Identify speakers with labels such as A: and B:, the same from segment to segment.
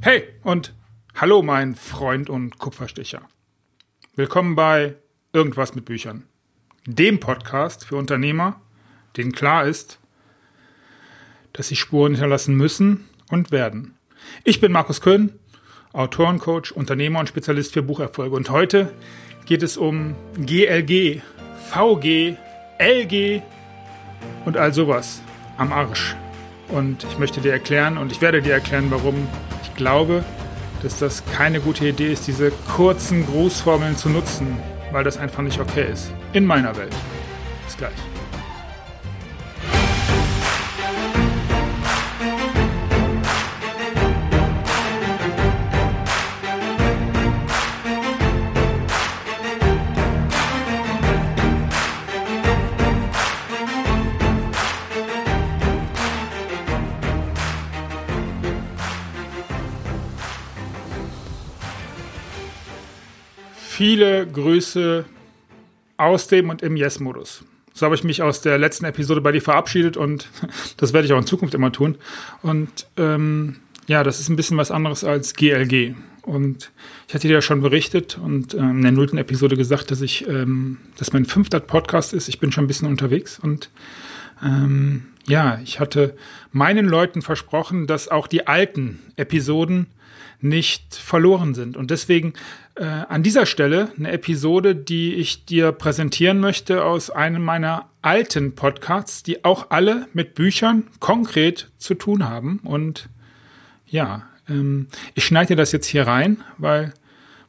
A: Hey und hallo mein Freund und Kupferstecher. Willkommen bei Irgendwas mit Büchern. Dem Podcast für Unternehmer, denen klar ist, dass sie Spuren hinterlassen müssen und werden. Ich bin Markus Köhn, Autorencoach, Unternehmer und Spezialist für Bucherfolge. Und heute geht es um GLG, VG, LG und all sowas am Arsch. Und ich möchte dir erklären und ich werde dir erklären, warum glaube, dass das keine gute Idee ist, diese kurzen Grußformeln zu nutzen, weil das einfach nicht okay ist. In meiner Welt. Bis gleich. Viele Grüße aus dem und im Yes-Modus. So habe ich mich aus der letzten Episode bei dir verabschiedet und das werde ich auch in Zukunft immer tun. Und ähm, ja, das ist ein bisschen was anderes als GLG. Und ich hatte dir ja schon berichtet und ähm, in der nullten Episode gesagt, dass ich, ähm, dass mein fünfter Podcast ist. Ich bin schon ein bisschen unterwegs und ähm, ja, ich hatte meinen Leuten versprochen, dass auch die alten Episoden nicht verloren sind. Und deswegen äh, an dieser Stelle eine Episode, die ich dir präsentieren möchte aus einem meiner alten Podcasts, die auch alle mit Büchern konkret zu tun haben. Und ja, ähm, ich schneide das jetzt hier rein, weil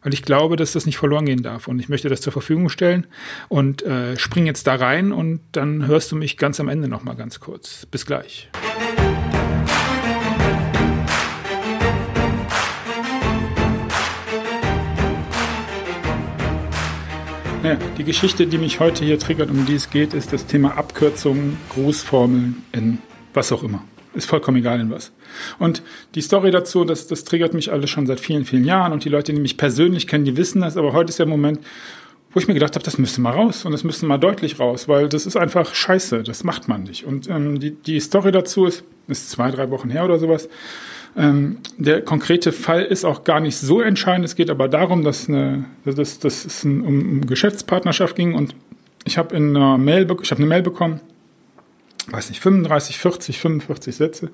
A: weil ich glaube, dass das nicht verloren gehen darf. Und ich möchte das zur Verfügung stellen und äh, spring jetzt da rein und dann hörst du mich ganz am Ende nochmal ganz kurz. Bis gleich. Ja, die Geschichte, die mich heute hier triggert, um die es geht, ist das Thema Abkürzungen, Grußformeln in was auch immer. Ist vollkommen egal in was. Und die Story dazu, das, das triggert mich alles schon seit vielen, vielen Jahren. Und die Leute, die mich persönlich kennen, die wissen das. Aber heute ist der Moment, wo ich mir gedacht habe, das müsste mal raus und das müsste mal deutlich raus, weil das ist einfach scheiße, das macht man nicht. Und ähm, die, die Story dazu ist, ist zwei, drei Wochen her oder sowas. Ähm, der konkrete Fall ist auch gar nicht so entscheidend. Es geht aber darum, dass, eine, dass, dass es ein, um Geschäftspartnerschaft ging und ich habe in einer eine Mail bekommen, weiß nicht, 35, 40, 45 Sätze,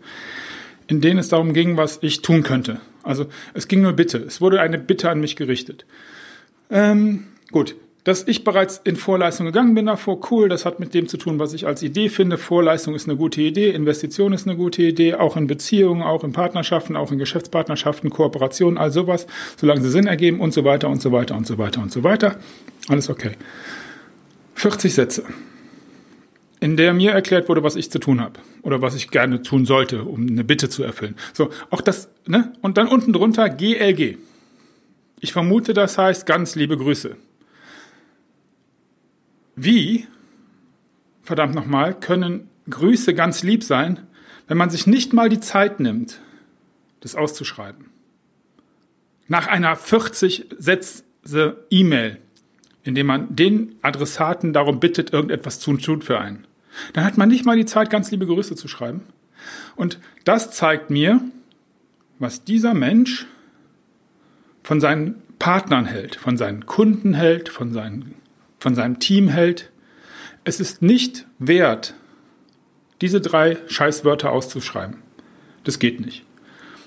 A: in denen es darum ging, was ich tun könnte. Also es ging nur Bitte. Es wurde eine Bitte an mich gerichtet. Ähm, gut, dass ich bereits in Vorleistung gegangen bin davor, cool, das hat mit dem zu tun, was ich als Idee finde. Vorleistung ist eine gute Idee, Investition ist eine gute Idee, auch in Beziehungen, auch in Partnerschaften, auch in Geschäftspartnerschaften, Kooperationen, all sowas, solange sie Sinn ergeben und so weiter und so weiter und so weiter und so weiter. Alles okay. 40 Sätze, in der mir erklärt wurde, was ich zu tun habe oder was ich gerne tun sollte, um eine Bitte zu erfüllen. So, auch das, ne? Und dann unten drunter GLG. Ich vermute, das heißt ganz liebe Grüße. Wie, verdammt nochmal, können Grüße ganz lieb sein, wenn man sich nicht mal die Zeit nimmt, das auszuschreiben? Nach einer 40 Sätze E-Mail, in dem man den Adressaten darum bittet, irgendetwas zu tun für einen. Dann hat man nicht mal die Zeit, ganz liebe Grüße zu schreiben. Und das zeigt mir, was dieser Mensch von seinen Partnern hält, von seinen Kunden hält, von seinen von seinem Team hält. Es ist nicht wert, diese drei Scheißwörter auszuschreiben. Das geht nicht.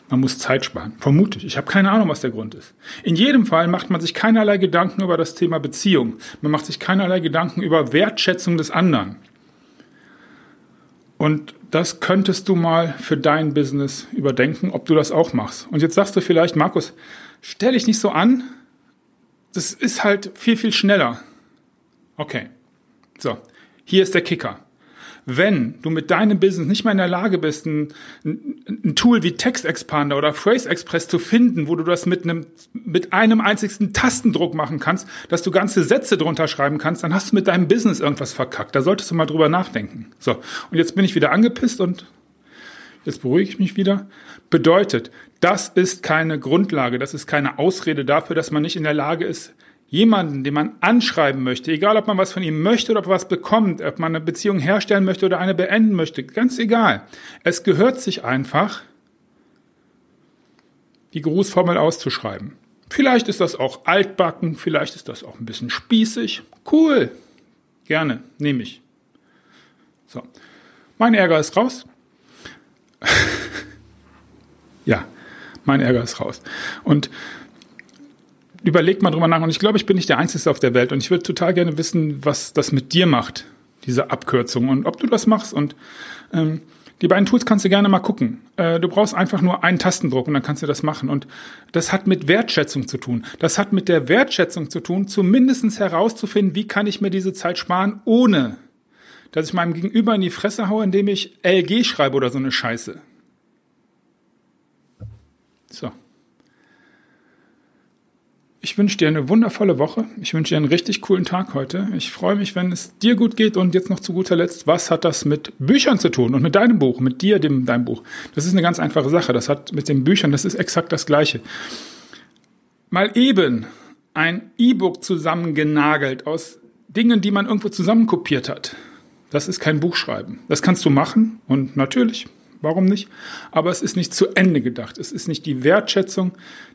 A: Man muss Zeit sparen. Vermutlich. Ich habe keine Ahnung, was der Grund ist. In jedem Fall macht man sich keinerlei Gedanken über das Thema Beziehung. Man macht sich keinerlei Gedanken über Wertschätzung des anderen. Und das könntest du mal für dein Business überdenken, ob du das auch machst. Und jetzt sagst du vielleicht, Markus, stell dich nicht so an. Das ist halt viel, viel schneller. Okay. So, hier ist der Kicker. Wenn du mit deinem Business nicht mehr in der Lage bist, ein, ein Tool wie Text Expander oder Phrase Express zu finden, wo du das mit einem, mit einem einzigsten Tastendruck machen kannst, dass du ganze Sätze drunter schreiben kannst, dann hast du mit deinem Business irgendwas verkackt. Da solltest du mal drüber nachdenken. So. Und jetzt bin ich wieder angepisst und jetzt beruhige ich mich wieder. Bedeutet, das ist keine Grundlage, das ist keine Ausrede dafür, dass man nicht in der Lage ist, jemanden, den man anschreiben möchte, egal ob man was von ihm möchte oder ob was bekommt, ob man eine Beziehung herstellen möchte oder eine beenden möchte, ganz egal. Es gehört sich einfach, die Grußformel auszuschreiben. Vielleicht ist das auch altbacken, vielleicht ist das auch ein bisschen spießig. Cool. Gerne, nehme ich. So. Mein Ärger ist raus. ja, mein Ärger ist raus. Und überlegt mal drüber nach. Und ich glaube, ich bin nicht der Einzige auf der Welt. Und ich würde total gerne wissen, was das mit dir macht, diese Abkürzung. Und ob du das machst. Und ähm, die beiden Tools kannst du gerne mal gucken. Äh, du brauchst einfach nur einen Tastendruck und dann kannst du das machen. Und das hat mit Wertschätzung zu tun. Das hat mit der Wertschätzung zu tun, zumindestens herauszufinden, wie kann ich mir diese Zeit sparen, ohne dass ich meinem Gegenüber in die Fresse haue, indem ich LG schreibe oder so eine Scheiße. So. Ich wünsche dir eine wundervolle Woche. Ich wünsche dir einen richtig coolen Tag heute. Ich freue mich, wenn es dir gut geht. Und jetzt noch zu guter Letzt, was hat das mit Büchern zu tun und mit deinem Buch, mit dir, dem, deinem Buch? Das ist eine ganz einfache Sache. Das hat mit den Büchern, das ist exakt das Gleiche. Mal eben ein E-Book zusammengenagelt aus Dingen, die man irgendwo zusammenkopiert hat. Das ist kein Buchschreiben. Das kannst du machen und natürlich, warum nicht? Aber es ist nicht zu Ende gedacht. Es ist nicht die Wertschätzung,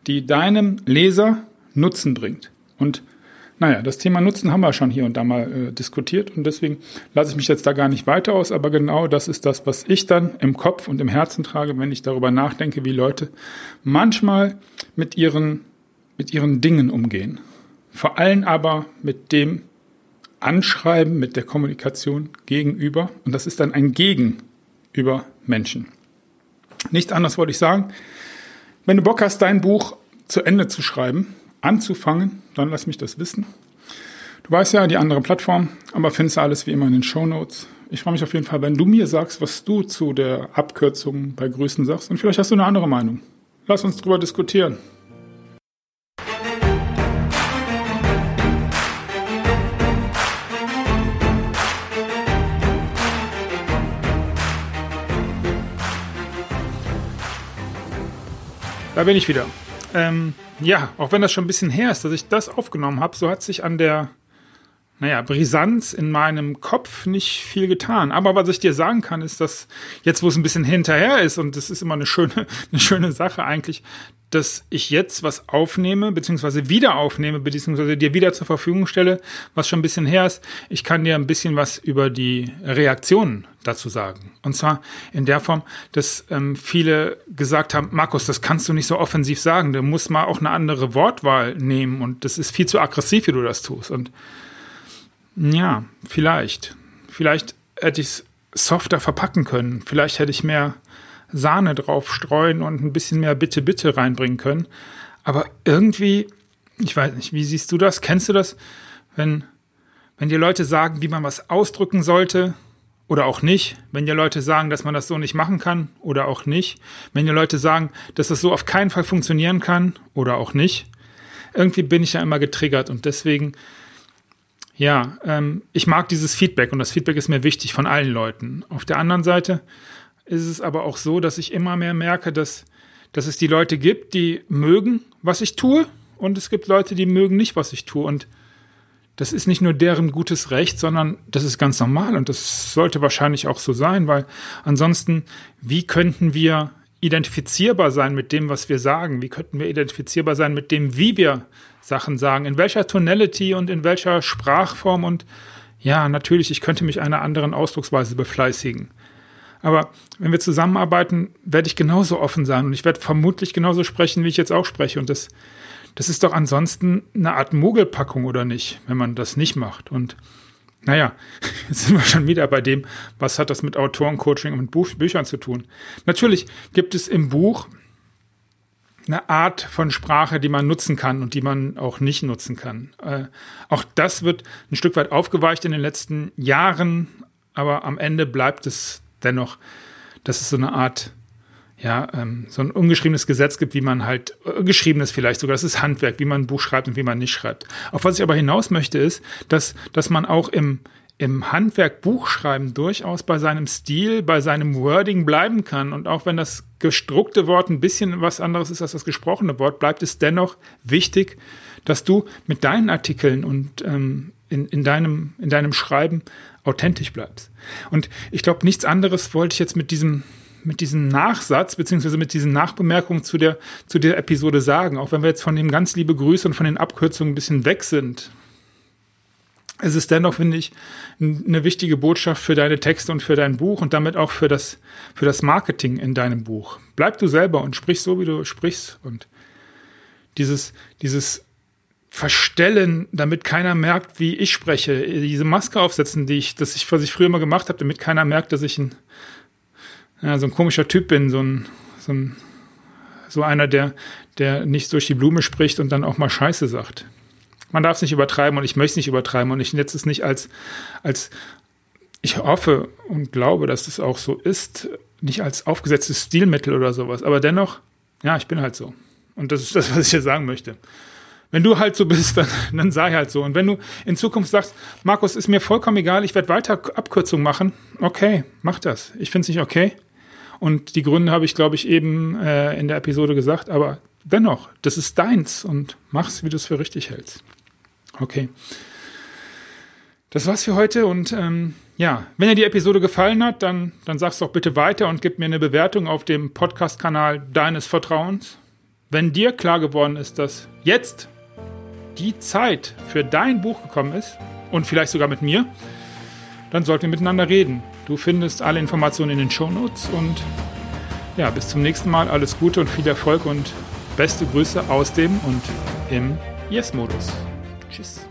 A: die deinem Leser Nutzen bringt. Und naja, das Thema Nutzen haben wir schon hier und da mal äh, diskutiert und deswegen lasse ich mich jetzt da gar nicht weiter aus, aber genau das ist das, was ich dann im Kopf und im Herzen trage, wenn ich darüber nachdenke, wie Leute manchmal mit ihren, mit ihren Dingen umgehen. Vor allem aber mit dem Anschreiben, mit der Kommunikation gegenüber und das ist dann ein Gegenüber Menschen. Nichts anderes wollte ich sagen. Wenn du Bock hast, dein Buch zu Ende zu schreiben, anzufangen, dann lass mich das wissen. Du weißt ja, die andere Plattform, aber findest du alles wie immer in den Show Notes. Ich freue mich auf jeden Fall, wenn du mir sagst, was du zu der Abkürzung bei Grüßen sagst und vielleicht hast du eine andere Meinung. Lass uns drüber diskutieren. Da bin ich wieder. Ähm, ja, auch wenn das schon ein bisschen her ist, dass ich das aufgenommen habe, so hat sich an der, naja, Brisanz in meinem Kopf nicht viel getan. Aber was ich dir sagen kann, ist, dass jetzt, wo es ein bisschen hinterher ist, und das ist immer eine schöne, eine schöne Sache eigentlich, dass ich jetzt was aufnehme, beziehungsweise wieder aufnehme, beziehungsweise dir wieder zur Verfügung stelle, was schon ein bisschen her ist. Ich kann dir ein bisschen was über die Reaktionen dazu sagen. Und zwar in der Form, dass ähm, viele gesagt haben, Markus, das kannst du nicht so offensiv sagen, du musst mal auch eine andere Wortwahl nehmen und das ist viel zu aggressiv, wie du das tust. Und ja, vielleicht. Vielleicht hätte ich es softer verpacken können. Vielleicht hätte ich mehr Sahne drauf streuen und ein bisschen mehr Bitte, Bitte reinbringen können. Aber irgendwie, ich weiß nicht, wie siehst du das? Kennst du das? Wenn, wenn dir Leute sagen, wie man was ausdrücken sollte oder auch nicht, wenn dir Leute sagen, dass man das so nicht machen kann oder auch nicht, wenn dir Leute sagen, dass das so auf keinen Fall funktionieren kann oder auch nicht, irgendwie bin ich ja immer getriggert und deswegen, ja, ähm, ich mag dieses Feedback und das Feedback ist mir wichtig von allen Leuten. Auf der anderen Seite ist es aber auch so, dass ich immer mehr merke, dass, dass es die Leute gibt, die mögen, was ich tue, und es gibt Leute, die mögen nicht, was ich tue. Und das ist nicht nur deren gutes Recht, sondern das ist ganz normal und das sollte wahrscheinlich auch so sein, weil ansonsten, wie könnten wir identifizierbar sein mit dem, was wir sagen? Wie könnten wir identifizierbar sein mit dem, wie wir Sachen sagen? In welcher Tonality und in welcher Sprachform? Und ja, natürlich, ich könnte mich einer anderen Ausdrucksweise befleißigen. Aber wenn wir zusammenarbeiten, werde ich genauso offen sein und ich werde vermutlich genauso sprechen, wie ich jetzt auch spreche. Und das, das ist doch ansonsten eine Art Mogelpackung oder nicht, wenn man das nicht macht. Und naja, jetzt sind wir schon wieder bei dem, was hat das mit Autorencoaching und mit Buch, Büchern zu tun. Natürlich gibt es im Buch eine Art von Sprache, die man nutzen kann und die man auch nicht nutzen kann. Äh, auch das wird ein Stück weit aufgeweicht in den letzten Jahren, aber am Ende bleibt es dennoch, dass es so eine Art, ja, ähm, so ein ungeschriebenes Gesetz gibt, wie man halt, äh, geschriebenes vielleicht sogar, das ist Handwerk, wie man ein Buch schreibt und wie man nicht schreibt. Auf was ich aber hinaus möchte, ist, dass, dass man auch im, im Handwerk Buchschreiben durchaus bei seinem Stil, bei seinem Wording bleiben kann. Und auch wenn das gedruckte Wort ein bisschen was anderes ist als das gesprochene Wort, bleibt es dennoch wichtig, dass du mit deinen Artikeln und ähm, in, in, deinem, in deinem Schreiben authentisch bleibst. Und ich glaube, nichts anderes wollte ich jetzt mit diesem, mit diesem Nachsatz beziehungsweise mit diesen Nachbemerkungen zu der, zu der Episode sagen, auch wenn wir jetzt von dem ganz liebe Grüße und von den Abkürzungen ein bisschen weg sind. Es ist dennoch, finde ich, eine wichtige Botschaft für deine Texte und für dein Buch und damit auch für das, für das Marketing in deinem Buch. Bleib du selber und sprich so, wie du sprichst und dieses, dieses verstellen, damit keiner merkt, wie ich spreche. Diese Maske aufsetzen, die ich, das ich, was ich früher immer gemacht habe, damit keiner merkt, dass ich ein, ja, so ein komischer Typ bin, so ein, so ein, so einer, der, der nicht durch die Blume spricht und dann auch mal Scheiße sagt. Man darf es nicht übertreiben und ich möchte es nicht übertreiben und ich nutze es nicht als, als, ich hoffe und glaube, dass es auch so ist, nicht als aufgesetztes Stilmittel oder sowas, aber dennoch, ja, ich bin halt so. Und das ist das, was ich hier sagen möchte. Wenn du halt so bist, dann, dann sei halt so. Und wenn du in Zukunft sagst, Markus, ist mir vollkommen egal, ich werde weiter Abkürzungen machen, okay, mach das. Ich finde es nicht okay. Und die Gründe habe ich, glaube ich, eben äh, in der Episode gesagt, aber dennoch, das ist deins und mach's, wie du es für richtig hältst. Okay. Das war's für heute und ähm, ja, wenn dir die Episode gefallen hat, dann, dann sag's doch bitte weiter und gib mir eine Bewertung auf dem Podcast-Kanal deines Vertrauens. Wenn dir klar geworden ist, dass jetzt die Zeit für dein Buch gekommen ist und vielleicht sogar mit mir, dann sollten wir miteinander reden. Du findest alle Informationen in den Shownotes und ja, bis zum nächsten Mal. Alles Gute und viel Erfolg und beste Grüße aus dem und im Yes-Modus. Tschüss.